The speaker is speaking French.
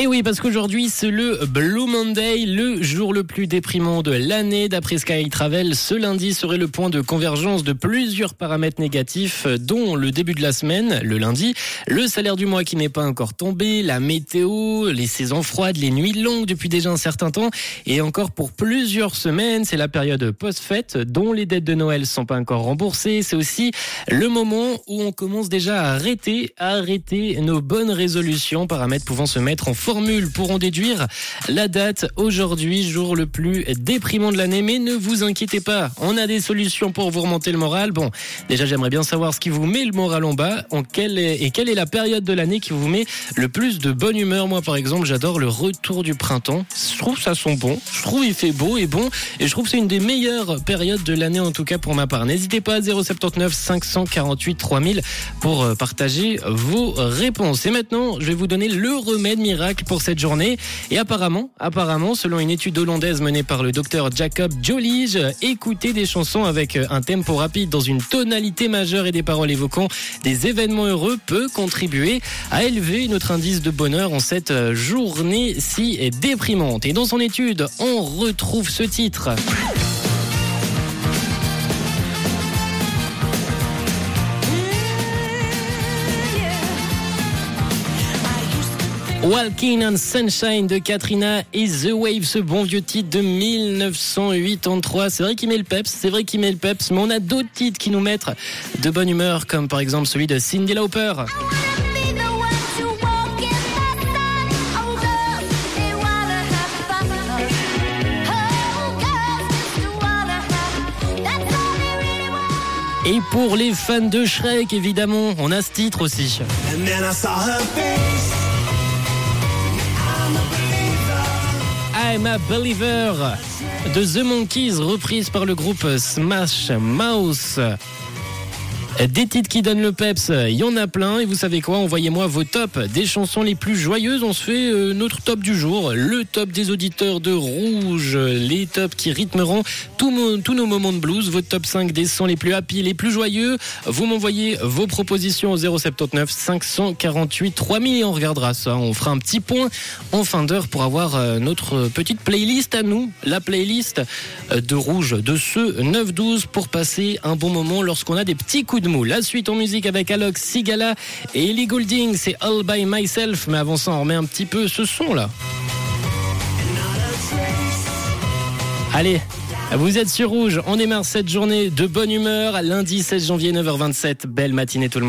Et oui, parce qu'aujourd'hui, c'est le Blue Monday, le jour le plus déprimant de l'année. D'après Sky Travel, ce lundi serait le point de convergence de plusieurs paramètres négatifs, dont le début de la semaine, le lundi, le salaire du mois qui n'est pas encore tombé, la météo, les saisons froides, les nuits longues depuis déjà un certain temps, et encore pour plusieurs semaines, c'est la période post-fête, dont les dettes de Noël sont pas encore remboursées. C'est aussi le moment où on commence déjà à arrêter, à arrêter nos bonnes résolutions, paramètres pouvant se mettre en formules pourront déduire la date aujourd'hui, jour le plus déprimant de l'année. Mais ne vous inquiétez pas, on a des solutions pour vous remonter le moral. Bon, déjà j'aimerais bien savoir ce qui vous met le moral en bas en quelle et quelle est la période de l'année qui vous met le plus de bonne humeur. Moi par exemple, j'adore le retour du printemps. Je trouve ça sent bon. Je trouve il fait beau et bon. Et je trouve que c'est une des meilleures périodes de l'année en tout cas pour ma part. N'hésitez pas à 079 548 3000 pour euh, partager vos réponses. Et maintenant, je vais vous donner le remède miracle pour cette journée. Et apparemment, apparemment, selon une étude hollandaise menée par le docteur Jacob Jolige, écouter des chansons avec un tempo rapide dans une tonalité majeure et des paroles évoquant des événements heureux peut contribuer à élever notre indice de bonheur en cette journée si déprimante. Et dans son étude, on retrouve ce titre. Walking on Sunshine de Katrina et The Wave, ce bon vieux titre de 1983. C'est vrai qu'il met le peps, c'est vrai qu'il met le peps, mais on a d'autres titres qui nous mettent de bonne humeur, comme par exemple celui de Cindy Lauper. Et pour les fans de Shrek, évidemment, on a ce titre aussi. Believer de The Monkeys, reprise par le groupe Smash Mouth. Des titres qui donnent le peps, il y en a plein. Et vous savez quoi? Envoyez-moi vos tops des chansons les plus joyeuses. On se fait euh, notre top du jour. Le top des auditeurs de Rouge. Les tops qui rythmeront tous nos moments de blues. Votre top 5 des sons les plus happy, les plus joyeux. Vous m'envoyez vos propositions au 079 548 3000 et on regardera ça. On fera un petit point en fin d'heure pour avoir euh, notre petite playlist à nous. La playlist euh, de Rouge de ce 9-12 pour passer un bon moment lorsqu'on a des petits coups de la suite en musique avec Alok Sigala et Ellie Goulding, c'est All By Myself. Mais avant ça, on remet un petit peu ce son là. Allez, vous êtes sur Rouge, on démarre cette journée de bonne humeur. Lundi 16 janvier 9h27, belle matinée tout le monde.